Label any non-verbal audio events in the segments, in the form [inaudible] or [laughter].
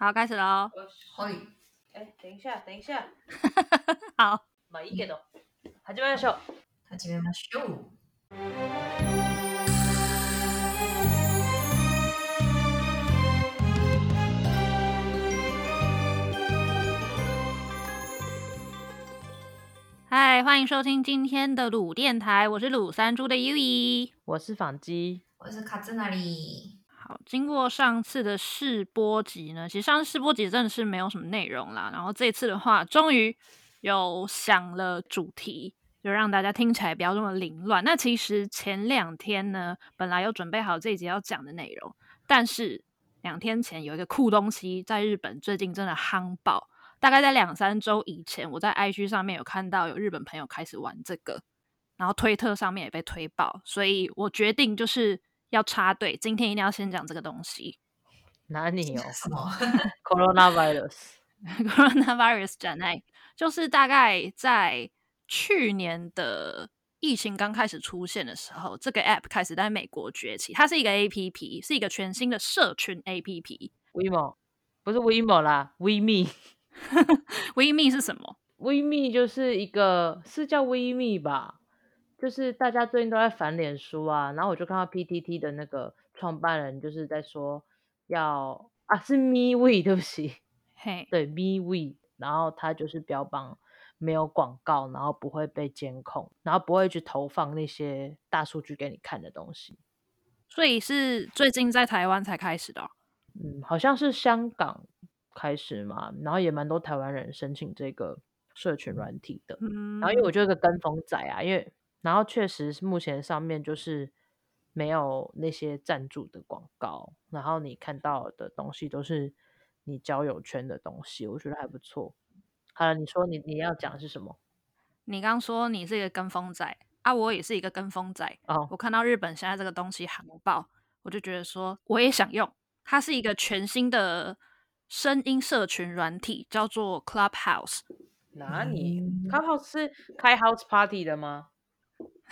好，开始喽。可以。哎，等一下，等一下。[laughs] 好。まあいいけど。始めましょう。始めましょう。嗨，欢迎收听今天的鲁电台，我是鲁山猪的 Yui，我是坊鸡，我是卡兹那里。 好，经过上次的试播集呢，其实上次试播集真的是没有什么内容啦。然后这次的话，终于有想了主题，就让大家听起来不要这么凌乱。那其实前两天呢，本来有准备好这一集要讲的内容，但是两天前有一个酷东西在日本最近真的夯爆。大概在两三周以前，我在 IG 上面有看到有日本朋友开始玩这个，然后推特上面也被推爆，所以我决定就是。要插队，今天一定要先讲这个东西。哪里有什么？Coronavirus，Coronavirus 讲来，就是大概在去年的疫情刚开始出现的时候，这个 App 开始在美国崛起。它是一个 APP，是一个全新的社群 APP。WeMo 不是 WeMo 啦，WeMe。[laughs] WeMe 是什么？WeMe 就是一个，是叫 WeMe 吧？就是大家最近都在反脸书啊，然后我就看到 PTT 的那个创办人就是在说要啊是 MeWe 对不起，[laughs] 嘿，对 MeWe，然后他就是标榜没有广告，然后不会被监控，然后不会去投放那些大数据给你看的东西，所以是最近在台湾才开始的哦？嗯，好像是香港开始嘛，然后也蛮多台湾人申请这个社群软体的，嗯，然后因为我就是个跟风仔啊，因为。然后确实，目前上面就是没有那些赞助的广告，然后你看到的东西都是你交友圈的东西，我觉得还不错。好了，你说你你要讲的是什么？你刚说你是一个跟风仔啊，我也是一个跟风仔。哦，我看到日本现在这个东西很爆，我就觉得说我也想用。它是一个全新的声音社群软体，叫做 Clubhouse。哪里？Clubhouse 是开 House Party 的吗？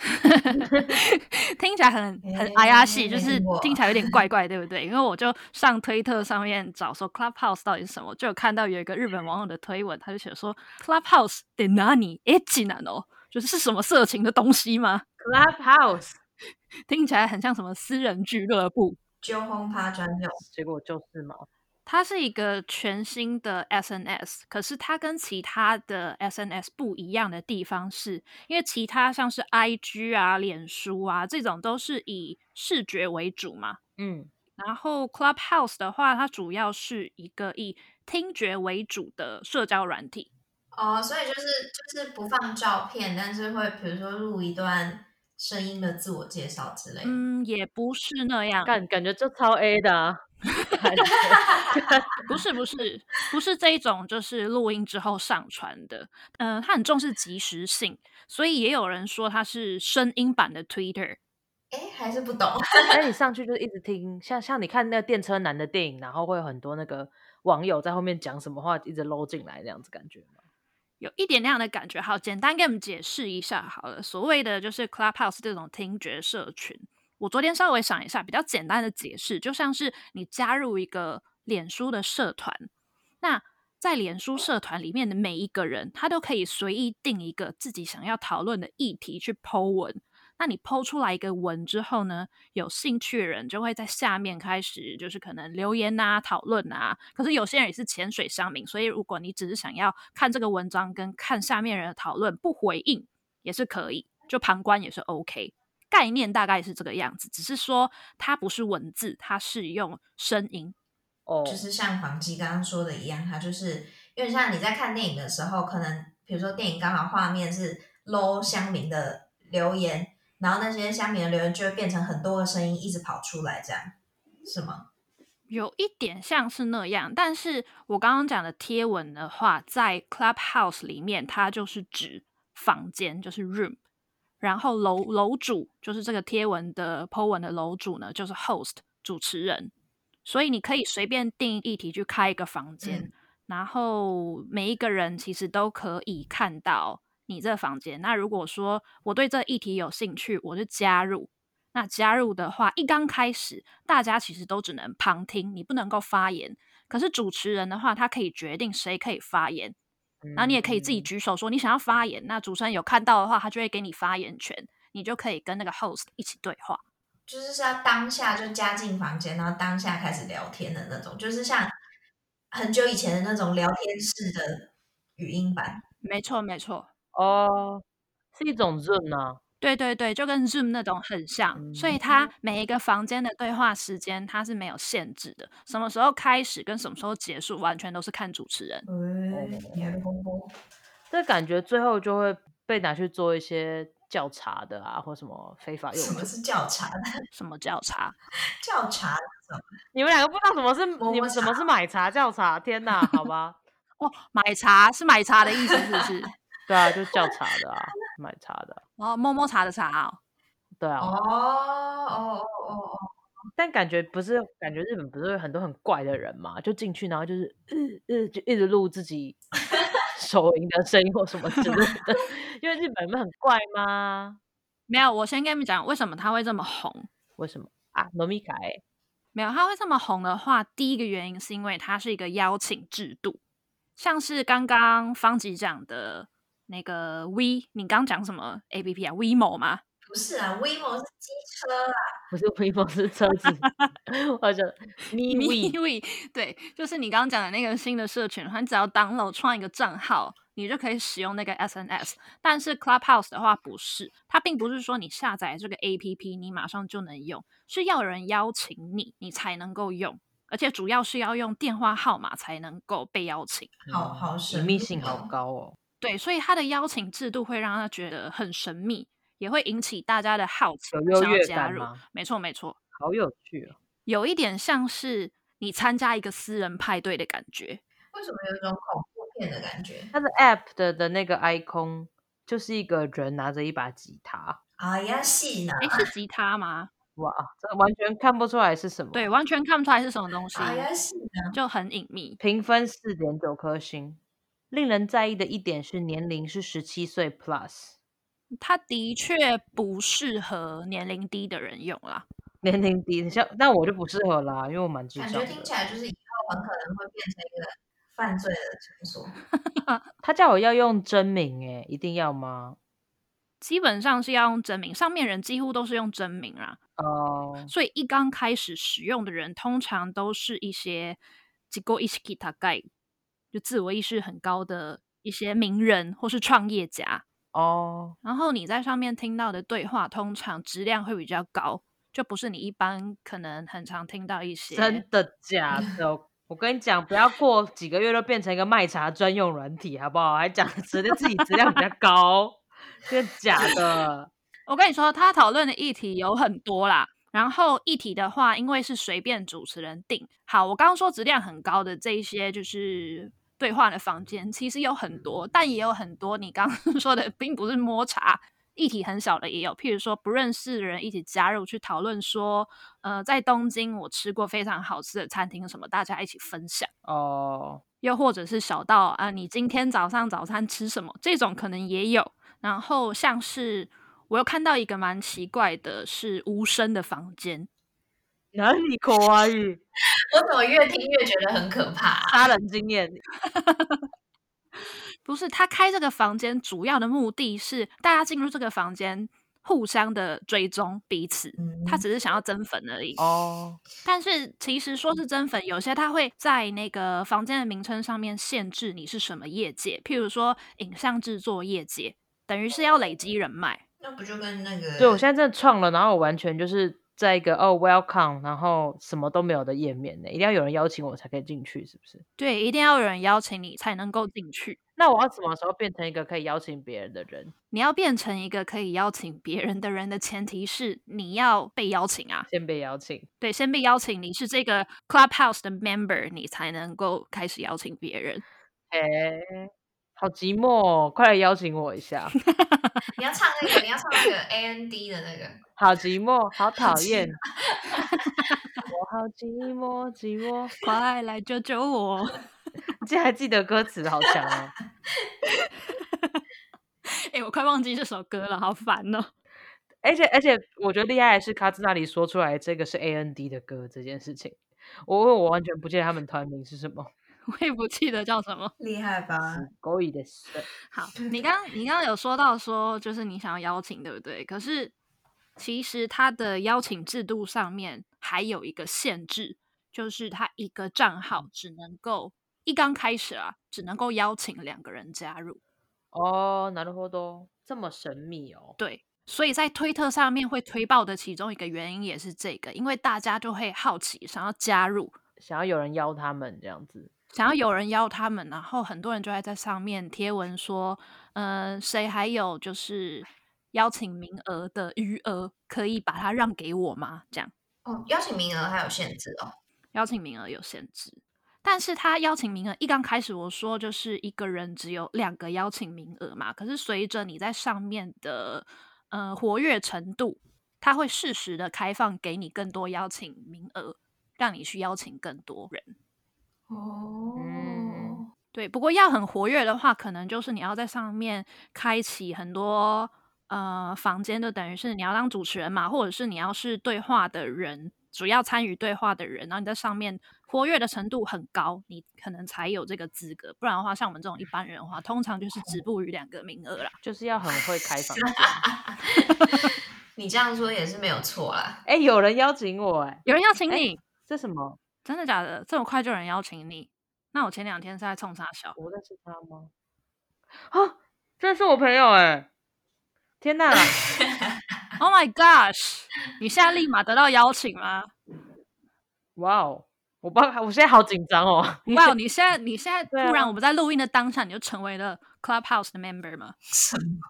[laughs] [laughs] 听起来很很哎呀戏，就是听起来有点怪怪，对不对？[laughs] 因为我就上推特上面找说 Clubhouse 到底是什么，就有看到有一个日本网友的推文，他就写说 Clubhouse で何？エッチなの？就是是什么色情的东西吗？Clubhouse 听起来很像什么私人俱乐部，揪轰趴专用，结果就是嘛。 它是一个全新的 SNS，可是它跟其他的 SNS 不一样的地方是，因为其他像是 IG 啊、脸书啊这种都是以视觉为主嘛，嗯，然后 Clubhouse 的话，它主要是一个以听觉为主的社交软体。哦，所以就是就是不放照片，但是会比如说录一段声音的自我介绍之类的。嗯，也不是那样，感感觉就超 A 的啊。[laughs] 不是不是不是这一种，就是录音之后上传的。嗯、呃，它很重视及时性，所以也有人说它是声音版的 Twitter。哎，还是不懂。[laughs] 哎，你上去就一直听，像像你看那个电车男的电影，然后会有很多那个网友在后面讲什么话，一直搂进来这样子感觉吗？有一点那样的感觉。好，简单给你们解释一下好了。所谓的就是 Clubhouse 这种听觉社群。我昨天稍微想一下，比较简单的解释，就像是你加入一个脸书的社团，那在脸书社团里面的每一个人，他都可以随意定一个自己想要讨论的议题去 po 文。那你 po 出来一个文之后呢，有兴趣的人就会在下面开始，就是可能留言啊、讨论啊。可是有些人也是潜水乡民，所以如果你只是想要看这个文章跟看下面人的讨论，不回应也是可以，就旁观也是 OK。概念大概是这个样子，只是说它不是文字，它是用声音。哦，就是像黄鸡刚刚说的一样，它就是因为像你在看电影的时候，可能比如说电影刚好画面是 low 乡民的留言，然后那些乡民的留言就会变成很多的声音一直跑出来，这样是吗？有一点像是那样，但是我刚刚讲的贴文的话，在 Clubhouse 里面，它就是指房间，就是 room。然后楼楼主就是这个贴文的 po 文的楼主呢，就是 host 主持人，所以你可以随便定议题去开一个房间，嗯，然后每一个人其实都可以看到你这个房间。那如果说我对这议题有兴趣，我就加入。那加入的话，一刚开始大家其实都只能旁听，你不能够发言。可是主持人的话，他可以决定谁可以发言，嗯、然后你也可以自己举手说你想要发言。那主持人有看到的话，他就会给你发言权，你就可以跟那个 host 一起对话。就是是要当下就加进房间，然后当下开始聊天的那种，就是像很久以前的那种聊天室的语音版。没错，没错。哦，是一种 Zoom 啊。对对对，就跟 Zoom 那种很像，嗯、所以它每一个房间的对话时间它是没有限制的，什么时候开始跟什么时候结束，完全都是看主持人。哦、这感觉最后就会被拿去做一些调查的啊，或什么非法用。什么是调查的？[laughs] 什么调查？调查？你们两个不知道什么是你们什么是买茶调查？天哪，好吧。[laughs] 哦，买茶是买茶的意思，是不是？[laughs] 对啊，就叫茶的啊，买茶的。哦，摸摸茶的茶啊。对啊。哦哦哦哦。但感觉不是，感觉日本不是有很多很怪的人嘛？就进去，然后就是嗯嗯，就一直录自己 [laughs] 手淫的声音或什么之类的。[laughs] 因为日本人很怪吗？没有，我先跟你们讲为什么他会这么红。为什么啊？糯米改。没有，他会这么红的话，第一个原因是因为它是一个邀请制度。像是刚刚方吉讲的那个 We，你刚讲什么 A P P 啊？WeMo 吗？不是啊，WeMo 是机车啦，不是 WeMo 是车子，或者 MeWe，对，就是你刚刚讲的那个新的社群，你只要 download 创一个账号，你就可以使用那个 S N S。但是 Clubhouse 的话不是，它并不是说你下载这个 A P P 你马上就能用，是要有人邀请你，你才能够用。而且主要是要用电话号码才能够被邀请，好好神秘性好高哦。对，所以他的邀请制度会让他觉得很神秘，也会引起大家的好奇，想要加入？没错，没错，好有趣哦。有一点像是你参加一个私人派对的感觉。为什么有一种恐怖片的感觉？它的 App 的的那个 icon 就是一个人拿着一把吉他。哎呀，是呢？诶，是吉他吗？哇，这完全看不出来是什么。对，完全看不出来是什么东西。哎是就很隐秘。评分四点九颗星。令人在意的一点是年龄是十七岁 plus。它的确不适合年龄低的人用啦。年龄低，像那我就不适合啦，因为我蛮智障的。感觉听起来就是以后很可能会变成一个犯罪的场所。[laughs] 他叫我要用真名，哎，一定要吗？基本上是要用真名，上面人几乎都是用真名啦。哦，uh, 所以一刚开始使用的人，通常都是一些自己意识高い，就自我意识很高的一些名人或是创业家。哦，uh, 然后你在上面听到的对话，通常质量会比较高，就不是你一般可能很常听到一些。真的假的？[laughs] 我跟你讲，不要过几个月就变成一个卖茶专用软体，好不好？还讲觉得自己质量比较高。真的假的？[laughs] 我跟你说，他讨论的议题有很多啦。然后议题的话，因为是随便主持人定。好，我刚刚说质量很高的这一些，就是对话的房间，其实有很多，但也有很多你刚刚 [laughs] 说的，并不是摸茶。议题很小的也有，譬如说不认识的人一起加入去讨论说，呃，在东京我吃过非常好吃的餐厅什么，大家一起分享哦。又或者是小到啊，你今天早上早餐吃什么？这种可能也有。然后像是我有看到一个蛮奇怪的，是无声的房间。哪里可爱？[laughs] 我怎么越听越觉得很可怕？杀人经验。[laughs] 不是，他开这个房间主要的目的是大家进入这个房间，互相的追踪彼此。他只是想要增粉而已。哦。但是其实说是增粉，有些他会在那个房间的名称上面限制你是什么业界，譬如说影像制作业界。等于是要累积人脉，那不就跟那个？对，我现在真的创了，然后我完全就是在一个哦，welcome，然后什么都没有的页面呢，一定要有人邀请我才可以进去，是不是？对，一定要有人邀请你才能够进去。那我要什么时候变成一个可以邀请别人的人？你要变成一个可以邀请别人的人的前提是你要被邀请啊，先被邀请。对，先被邀请，你是这个 Clubhouse 的 member，你才能够开始邀请别人。诶好寂寞哦，快来邀请我一下！[laughs] 你要唱那个，你要唱那个 A N D 的那个。好寂寞，好讨厌。[laughs] 我好寂寞，寂寞，[laughs] 快来救救我！你竟然还记得歌词，好强哦！哎、欸，我快忘记这首歌了，好烦哦。而且而且，我觉得厉害的是卡兹那里说出来这个是 A N D 的歌这件事情。我我完全不记得他们团名是什么，我也不记得叫什么，[laughs] 厉害吧？狗语的事。[laughs] 好，你刚你刚刚有说到说，就是你想要邀请，对不对？可是其实他的邀请制度上面还有一个限制，就是他一个账号只能够一刚开始啊，只能够邀请两个人加入。哦，なるほど，这么神秘哦。对。所以在推特上面会推爆的其中一个原因也是这个，因为大家就会好奇，想要加入，想要有人邀他们这样子， 想要有人邀他们，然后很多人就会在上面贴文说，嗯、呃，谁还有就是邀请名额的余额，可以把它让给我吗？这样哦，邀请名额还有限制哦，邀请名额有限制，但是他邀请名额一刚开始我说就是一个人只有两个邀请名额嘛，可是随着你在上面的呃，活跃程度，它会适时的开放给你更多邀请名额，让你去邀请更多人。哦，嗯，对。不过要很活跃的话，可能就是你要在上面开启很多呃房间，就等于是你要当主持人嘛，或者是你要是对话的人。主要参与对话的人，然后你在上面活跃的程度很高，你可能才有这个资格。不然的话，像我们这种一般人的话，通常就是止步于两个名额啦。就是要很会开房间 [laughs] 你这样说也是没有错啦。哎、欸，有人邀请我、欸，哎，有人邀请你？欸、这什么？真的假的？这么快就有人邀请你？那我前两天是在冲啥小？我认识他吗？啊，这是我朋友哎、欸！[laughs] 天哪！Oh my gosh！你现在立马得到邀请吗？[laughs] 哇哦！我不知道，我现在好紧张哦。哇哦！你 [laughs] 现在你现在突然我们在录音的当下，你就成为了 Clubhouse 的 member 吗？什么？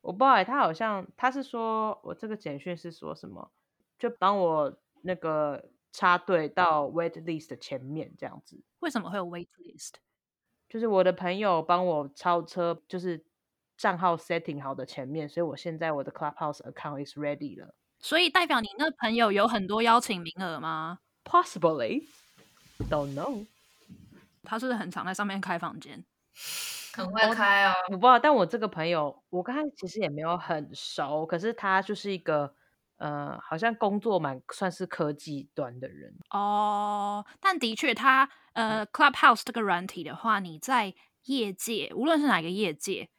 我不知道，他好像他是说我这个简讯是说什么，就帮我那个插队到 wait list 的前面这样子。为什么会有 wait list？就是我的朋友帮我超车，就是。账号 setting 好的前面，所以我现在我的 Clubhouse account is ready 了。所以代表你那朋友有很多邀请名额吗？Possibly, don't know。他是不是很常在上面开房间？很会开哦。我不知道，但我这个朋友，我跟他其实也没有很熟，可是他就是一个呃，好像工作蛮算是科技端的人哦。但的确，他呃，Clubhouse 这个软体的话，你在业界，无论是哪个业界。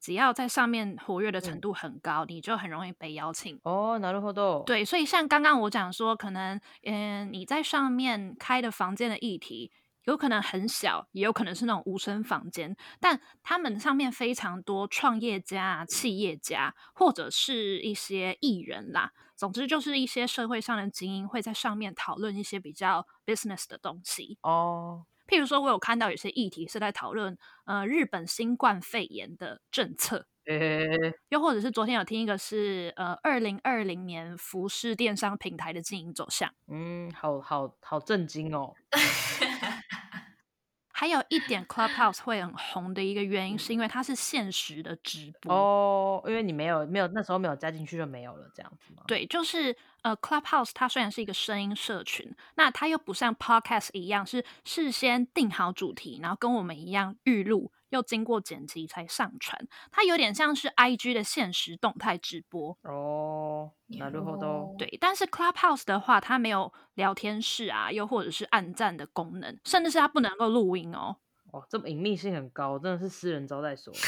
只要在上面活跃的程度很高，嗯、你就很容易被邀请。哦，なるほど。对，所以像刚刚我讲说，可能嗯，你在上面开的房间的议题， 有可能很小，也有可能是那种无声房间，但他们上面非常多创业家、企业家，或者是一些艺人啦。总之，就是一些社会上的精英会在上面讨论一些比较 business 的东西。哦。譬如说，我有看到有些议题是在讨论，呃，日本新冠肺炎的政策，欸、又或者是昨天有听一个是，呃，二零二零年服饰电商平台的经营走向。嗯，好好好震惊哦。[laughs] 还有一点，[laughs] Clubhouse 会很红的一个原因，是因为它是限时的直播哦。因为你没有没有那时候没有加进去就没有了，这样子吗？对，就是呃，Clubhouse 它虽然是一个声音社群，那它又不像 Podcast 一样是事先定好主题，然后跟我们一样预录，又经过剪辑才上传。它有点像是 IG 的限时动态直播哦。なるほど。对，但是 Clubhouse 的话，它没有聊天室啊，又或者是按赞的功能，甚至是它不能够录音哦。哦，这么隐秘性很高，真的是私人招待所。[laughs]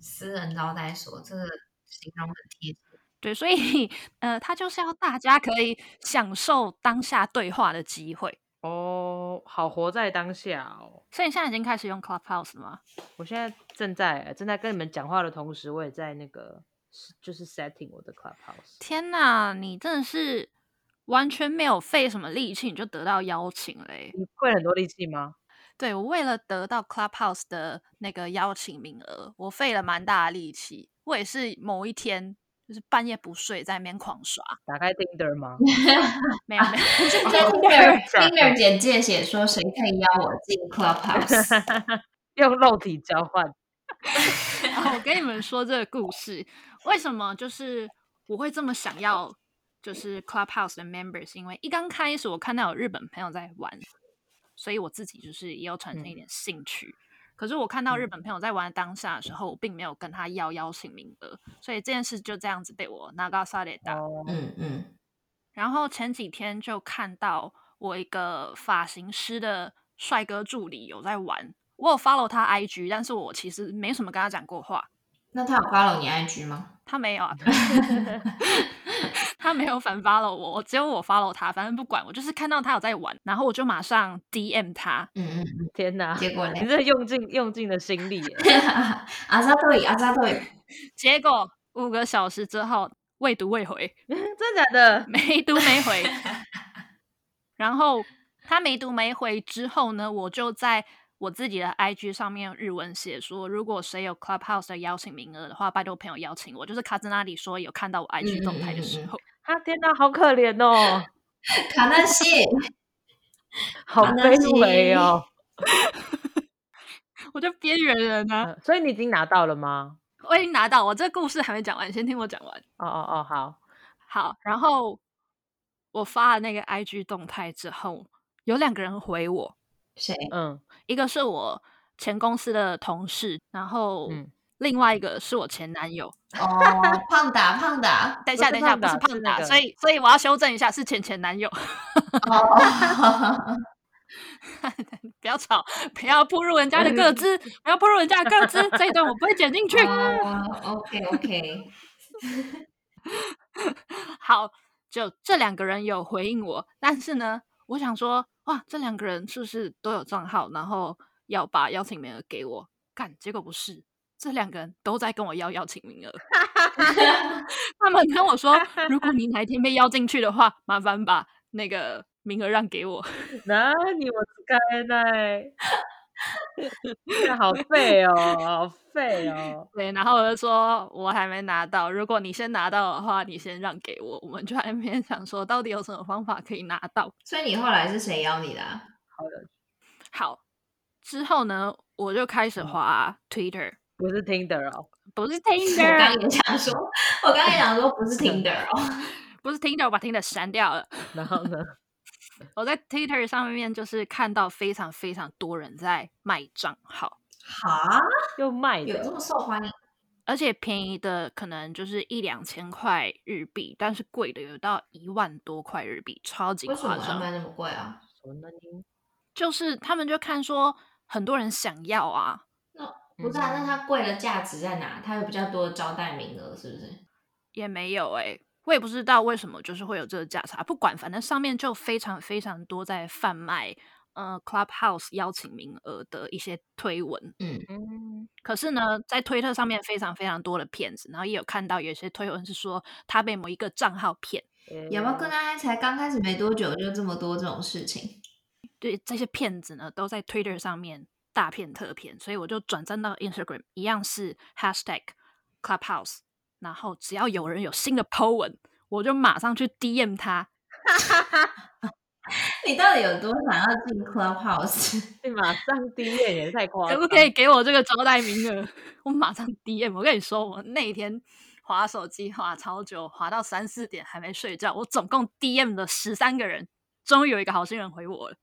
私人招待所，这个形容很贴切。 对，所以呃，他就是要大家可以享受当下对话的机会哦，好活在当下哦。所以你现在已经开始用 Clubhouse 了吗？我现在正在正在跟你们讲话的同时，我也在那个。就是 setting 我的 Clubhouse。天哪，你真的是完全没有费什么力气，你就得到邀请嘞？你费很多力气吗？对，我为了得到 Clubhouse 的那个邀请名额，我费了蛮大的力气。我也是某一天就是半夜不睡，在那边狂刷。打开 Tinder 吗？没 [laughs] 有没有。Tinder Tinder 简介写说，谁可以邀我进 Clubhouse？用肉体交换。我跟你们说这个故事。为什么就是我会这么想要就是 Clubhouse 的 members？因为一刚开始我看到有日本朋友在玩，所以我自己就是也有产生一点兴趣。嗯、可是我看到日本朋友在玩的当下的时候，我并没有跟他要邀请名额，所以这件事就这样子被我流された。嗯嗯。 然后前几天就看到我一个发型师的帅哥助理有在玩，我有 follow 他 IG，但是我其实没什么跟他讲过话。那他有 follow 你 IG 吗？他没有啊， [laughs] 他没有反 follow 我，只有我 follow 他。反正不管，我就是看到他有在玩，然后我就马上 DM 他。嗯嗯嗯，天哪！结果呢？你这用尽用尽了心力耶。[laughs] 阿扎对，阿扎对。结果五个小时之后未读未回，[laughs] 真的假的？没读没回。[laughs] 然后他没读没回之后呢，我就在。我自己的 IG 上面日文写说，如果谁有 Clubhouse 的邀请名额的话，拜托朋友邀请我。就是卡兹那里说有看到我 IG 动态的时候，嗯嗯嗯、天哪，好可怜哦，[laughs] 卡纳西，[laughs] 好卑微哦，[laughs] 我就边缘人呢。所以你已经拿到了吗？我已经拿到，我这个故事还没讲完，先听我讲完。哦哦哦，好好。然后我发了那个 IG 动态之后，有两个人回我。谁？嗯，一个是我前公司的同事，然后另外一个是我前男友。哦，胖达，胖达，[laughs] 等一下，等一下，不是胖达，所以，所以我要修正一下，是前前男友。哦，[laughs] 不要吵，不要步入人家的个资，[laughs] 不要步入人家的个资，这一段我不会剪进去。哦，OK，OK。好，就这两个人有回应我，但是呢，我想说。哇，这两个人是不是都有账号？然后要把邀请名额给我干？结果不是，这两个人都在跟我要邀请名额。[laughs] 他们跟我说，如果你哪一天被邀进去的话，麻烦把那个名额让给我。那你我该奈。好废哦，好废哦。对，然后我就说，我还没拿到。如果你先拿到的话，你先让给我。我们就在那边想说，到底有什么方法可以拿到？所以你后来是谁邀你的？好的，好。之后呢，我就开始滑 Twitter，不是 Tinder 哦，不是 Tinder。我刚也想说，我刚刚也想说不是 Tinder 哦，不是 Tinder，我把 Tinder 删掉了。然后呢？我在 Twitter 上面就是看到非常非常多人在卖账号，哈，又卖有这么受欢迎？而且便宜的可能就是一两千块日币，但是贵的有到一万多块日币，超级夸张。为什么卖那么贵啊？就是他们就看说很多人想要啊，那不是啊？那它贵的价值在哪？它有比较多的招待名额，是不是？也没有哎、欸。我也不知道为什么，就是会有这个价差。不管，反正上面就非常非常多在贩卖，呃，Clubhouse 邀请名额的一些推文。嗯嗯。可是呢，在推特上面非常非常多的骗子，然后也有看到有些推文是说他被某一个账号骗。有没有跟他才刚开始没多久就这么多这种事情？对，这些骗子呢都在 Twitter 上面大片特片，所以我就转战到 Instagram，一样是 Hashtag Clubhouse。然后只要有人有新的 po 文，我就马上去 DM 他。[laughs] 你到底有多想要进 Clubhouse？[laughs] 你马上 DM 也太夸张。可不可以给我这个招待名额？[laughs] 我马上 DM。我跟你说，我那天滑手机滑超久，滑到三四点还没睡觉。我总共 DM 了十三个人，终于有一个好心人回我了。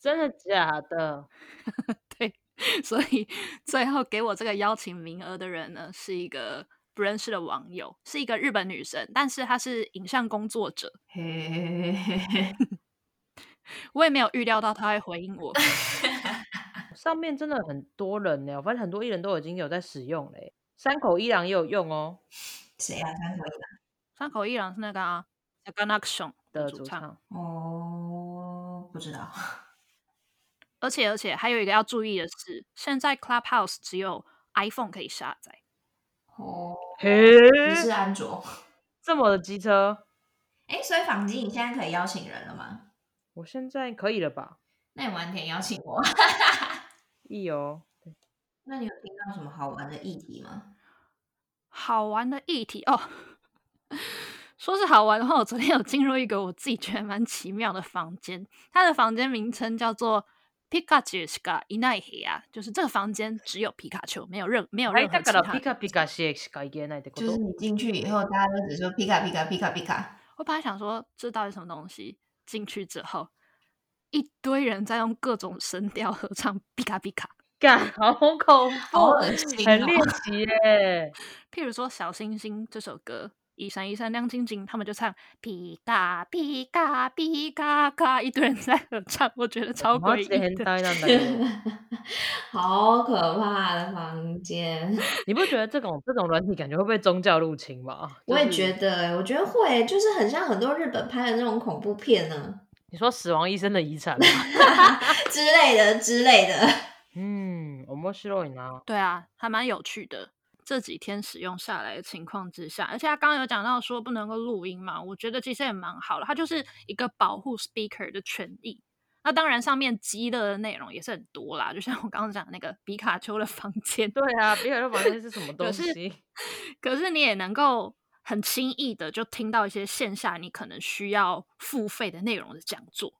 真的假的？[laughs] 对，[laughs] 所以最后给我这个邀请名额的人呢，是一个。不认识的网友是一个日本女生，但是她是影像工作者。[laughs] 我也没有预料到她会回应我。上面真的很多人呢，我发现很多艺人都已经有在使用嘞。山口一郎也有用哦。谁啊？山口一郎？山口一郎是那个啊，Saganation 的主唱。哦，不知道。而且而且还有一个要注意的是，现在 Clubhouse 只有 iPhone 可以下载。哦，嘿，不是安卓，[laughs] 这么的机车，哎，所以坊基你现在可以邀请人了吗？我现在可以了吧？那你晚点邀请我，[laughs] 意哦。那你有听到什么好玩的议题吗？好玩的议题哦，[laughs] 说是好玩的话，我昨天有进入一个我自己觉得蛮奇妙的房间，它的房间名称叫做。皮卡丘是个いない部屋，就是这个房间只有皮卡丘，没有任没有任何其他。皮卡皮卡是个いけない的。就是你进去以后，大家都只说皮卡皮卡皮卡皮卡。我本来想说这到底什么东西，进去之后一堆人在用各种声调合唱皮卡皮卡，干好恐怖，好恶心，很猎奇耶。[laughs] 譬如说《小星星》这首歌， 一闪一闪亮晶晶，他们就唱皮卡皮卡皮卡卡，一堆人在合唱，我觉得超诡异 [laughs] 好可怕的房间！你不觉得这种这种软体感觉会被宗教入侵吗？我也觉得，我觉得会，就是很像很多日本拍的那种恐怖片呢。你说死亡医生的遗产吗？[laughs] 之类的之类的。嗯，我们是洛伊对啊，还蛮有趣的。这几天使用下来的情况之下，而且他刚刚有讲到说不能够录音嘛，我觉得其实也蛮好的。它就是一个保护 speaker 的权益。那当然上面积的内容也是很多啦，就像我刚刚讲那个皮卡丘的房间。对啊，皮卡丘房间是什么 [laughs] 东西？可是，可是你也能够很轻易的就听到一些线下你可能需要付费的内容的讲座。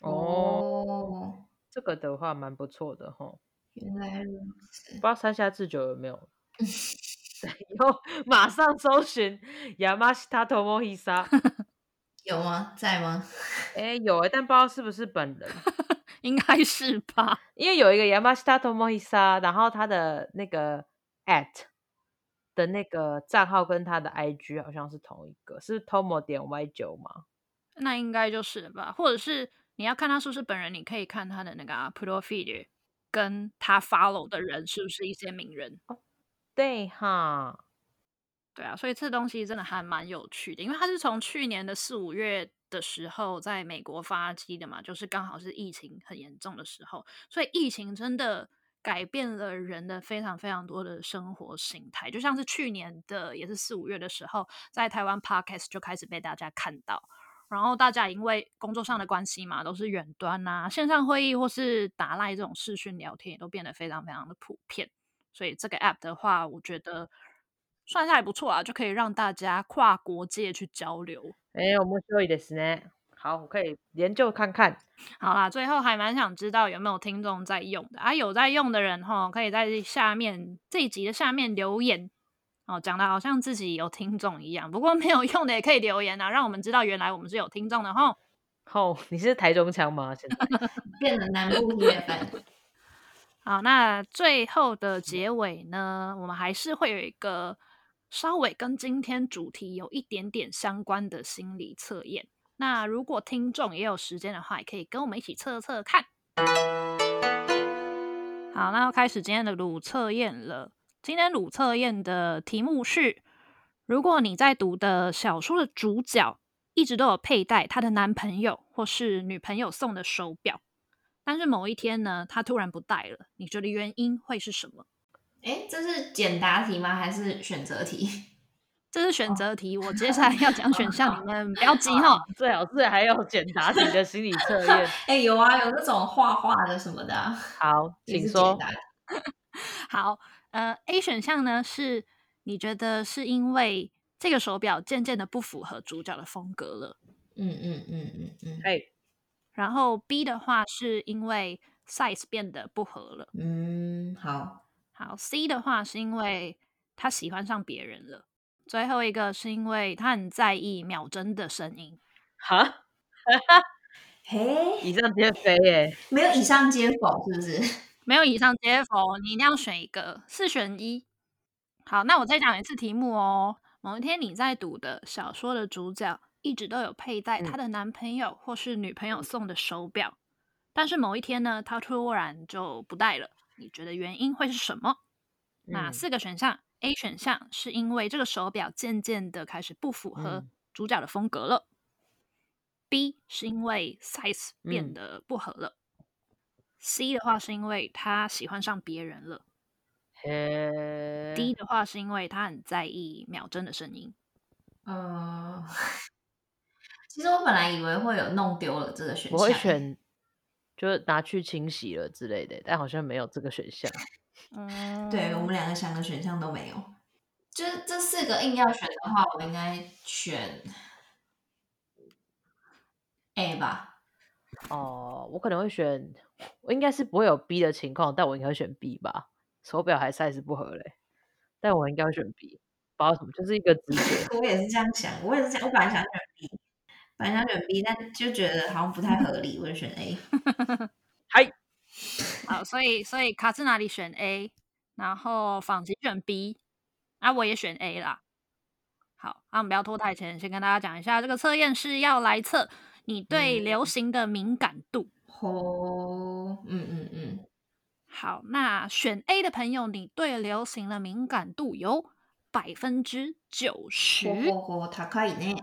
哦，这个的话蛮不错的哈。原来如此。不知道山下智久有没有？[laughs] 以后马上搜寻山下智久，有吗？在吗？哎、欸，有哎，但不知道是不是本人，[laughs] 应该是吧？因为有一个山下智久，然后他的那个 at 的那个账号跟他的 IG 好像是同一个，是 tomo 点 y 九吗？那应该就是了吧？或者是你要看他是不是本人，你可以看他的那个 profile 跟他 follow 的人是不是一些名人。对哈，对啊，所以这东西真的还蛮有趣的，因为它是从去年的四五月的时候在美国发迹的嘛，就是刚好是疫情很严重的时候，所以疫情真的改变了人的非常非常多的生活形态，就像是去年的也是四五月的时候，在台湾 Podcast 就开始被大家看到，然后大家因为工作上的关系嘛，都是远端啊，线上会议或是打赖这种视讯聊天也都变得非常非常的普遍。所以这个 app 的话，我觉得算下来不错啊，就可以让大家跨国界去交流。哎、欸，我们可以的是呢。好，我可以研究看看。[laughs] 好啦，最后还蛮想知道有没有听众在用的啊？有在用的人哈，可以在下面这一集的下面留言哦，讲的好像自己有听众一样。不过没有用的也可以留言啊，让我们知道原来我们是有听众的哈。[laughs] 哦，你是台中腔吗？现在 [laughs] 变得南部月份。好，那最后的结尾呢，我们还是会有一个稍微跟今天主题有一点点相关的心理测验。那如果听众也有时间的话，也可以跟我们一起测测看。好，那要开始今天的鲁测验了。今天鲁测验的题目是：如果你在读的小说的主角一直都有佩戴她的男朋友或是女朋友送的手表。但是某一天呢，他突然不戴了，你觉得原因会是什么？哎，这是简答题吗？还是选择题？[laughs] 这是选择题。哦、我接下 [laughs] 来要讲选项，你们不要急哈。最好是还有简答题的心理 [laughs] 测验。哎，有啊，有那种画画的什么的。好，请说。好，呃，A 选项呢是，你觉得是因为这个手表渐渐的不符合主角的风格了。嗯嗯嗯嗯嗯。哎、嗯。嗯然后 B 的话是因为 size 变得不合了。嗯，好。好，C 的话是因为他喜欢上别人了。最后一个是因为他很在意秒针的声音。哈？[laughs] 嘿？以上皆非耶？没有以上皆否，是不是？[laughs] 没有以上皆否，你一定要选一个，四选一。好，那我再讲一次题目哦。某一天你在读的小说的主角。一直都有佩戴她的男朋友或是女朋友送的手表，嗯、但是某一天呢，她突然就不戴了。你觉得原因会是什么？嗯、那四个选项，A 选项是因为这个手表渐渐的开始不符合主角的风格了。嗯、B 是因为 size 变得不合了。嗯、C 的话是因为他喜欢上别人了。嘿 D 的话是因为他很在意秒针的声音。呃。其实我本来以为会有弄丢了这个选项，我会选，就是拿去清洗了之类的，但好像没有这个选项。嗯，对，我们两个想的选项都没有。就是这四个硬要选的话，我应该选 A 吧。哦，我可能会选，我应该是不会有 B 的情况，但我应该会选 B 吧。手表还 size 不合嘞，但我应该会选 B。不知道什么，就是一个直觉。[laughs] 我也是这样想，我也是这样，我本来想选 B。本来想选 B，但就觉得好像不太合理，我就选 A。[laughs] 嗨，好，所以所以卡兹哪里选 A，然后仿吉选 B，啊，我也选 A 啦。好，那我们不要拖太前，先跟大家讲一下，这个测验是要来测你对流行的敏感度。哦、嗯，嗯嗯嗯。好，那选 A 的朋友，你对流行的敏感度有百分之九十。哦，它可以呢。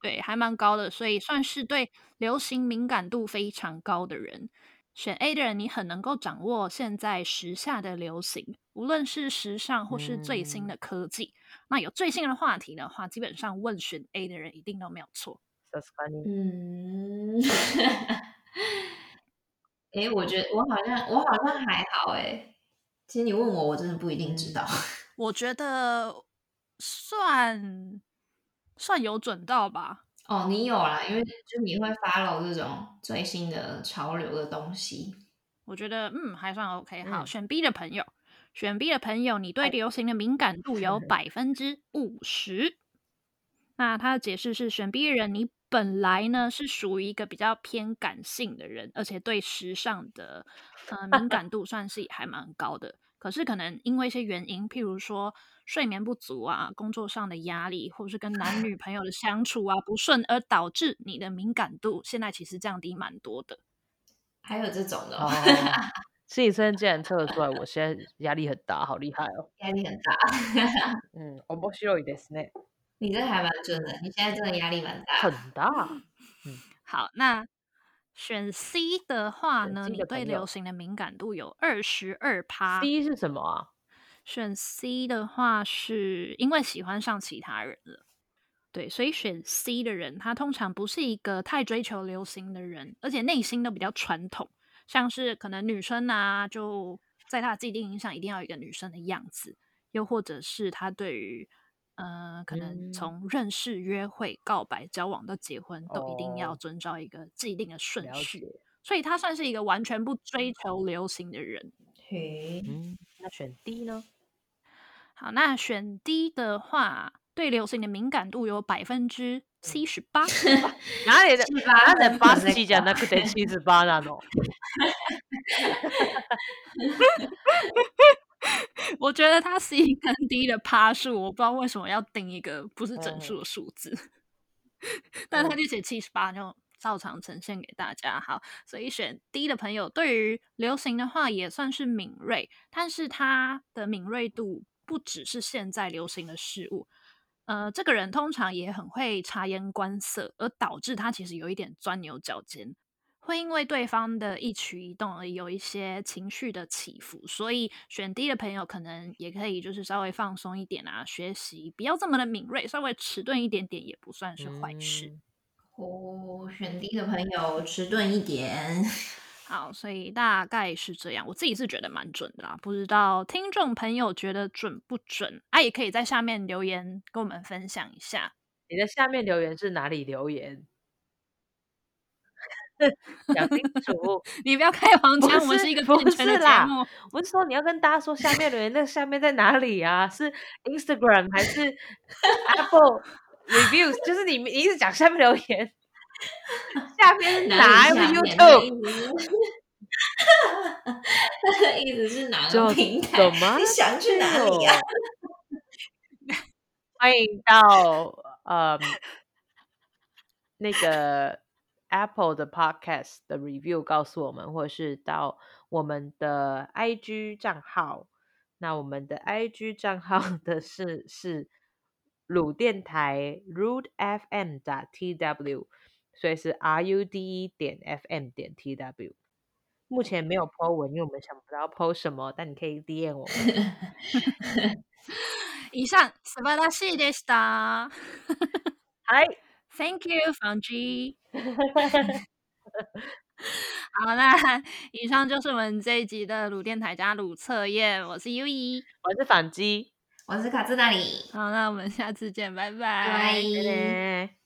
对，还蛮高的，所以算是对流行敏感度非常高的人。选 A 的人，你很能够掌握现在时下的流行，无论是时尚或是最新的科技。嗯、那有最新的话题的话，基本上问选 A 的人一定都没有错。嗯。哎、欸，我觉得我好像我好像还好哎。其实你问我，我真的不一定知道。我觉得算算有准到吧。哦，你有啦，因为就你会 follow 这种最新的潮流的东西。我觉得嗯还算 OK。好，嗯、选 B 的朋友，选 B 的朋友，你对流行的敏感度有 [laughs] 百分之五十。那他的解释是，选 B 的人你。本来呢是属于一个比较偏感性的人，而且对时尚的呃敏感度算是还蛮高的。可是可能因为一些原因，譬如说睡眠不足啊、工作上的压力，或者是跟男女[laughs] 朋友的相处啊不顺，而导致你的敏感度现在其实降低蛮多的。还有这种的哦，[laughs] 心理测验竟然测得出来，我现在压力很大，好厉害哦，压力很大。[laughs] 嗯，面白いですね。你这还蛮准的，你现在真的压力蛮大，很大。嗯，好，那 选 C 的话呢？你对流行的敏感度有二十二趴。C 是什么啊？选 C 的话，是因为喜欢上其他人了。对，所以选 C 的人，他通常不是一个太追求流行的人，而且内心都比较传统，像是可能女生啊，就在他的既定印象一定要有一个女生的样子，又或者是他对于。呃，可能从认识、约会、告白、交往到结婚，都一定要遵照一个既定的顺序，哦、所以他算是一个完全不追求流行的人。嘿，嗯，那选 D 呢？好，那选 D 的话，对流行的敏感度有百分之七十八。[laughs] 哪里的？哪里的八十七加那个得七十八那种？[laughs] 我觉得它 C 跟 D 的趴数，我不知道为什么要定一个不是整数的数字，[laughs] 嗯、但他就写七十八，就照常呈现给大家。好，所以选 D 的朋友，对于流行的话也算是敏锐，但是他的敏锐度不只是现在流行的事物。呃，这个人通常也很会察言观色，而导致他其实有一点钻牛角尖。会因为对方的一举一动而有一些情绪的起伏，所以选 D 的朋友可能也可以就是稍微放松一点啊，学习不要这么的敏锐，稍微迟钝一点点也不算是坏事。嗯、哦，选 D 的朋友迟钝一点。[laughs] 好，所以大概是这样，我自己是觉得蛮准的啦，不知道听众朋友觉得准不准？啊，也可以在下面留言跟我们分享一下。你的下面留言是哪里留言？[laughs] 讲清楚，你不要开黄腔，我们是一个健全的节目。我是说，你要跟大家说下面留言，那下面在哪里啊？是 Instagram 还是 Apple Reviews？[laughs] 就是你你一直讲下面留言，下面哪个 YouTube？他的 [laughs] 意思是哪个平台？你想去哪里啊？欢迎到呃那个。Apple 的 Podcast 的 Review 告诉我们，或者是到我们的 IG 账号。那我们的 IG 账号[laughs] 的是是鲁电台 Rude FM 点 TW，所以是 R U D E 点 FM 点 TW。目前没有 po 文，因为我们想不到 po 什么，但你可以 DM 我们。[laughs] 以上，素晴らしいでした。[laughs] 嗨。 Thank you，房 G。[laughs] 好，啦以上就是我们这一集的鲁电台加鲁测验。我是 Yui，我是反击我是卡兹那里。好，那我们下次见，拜拜。拜拜。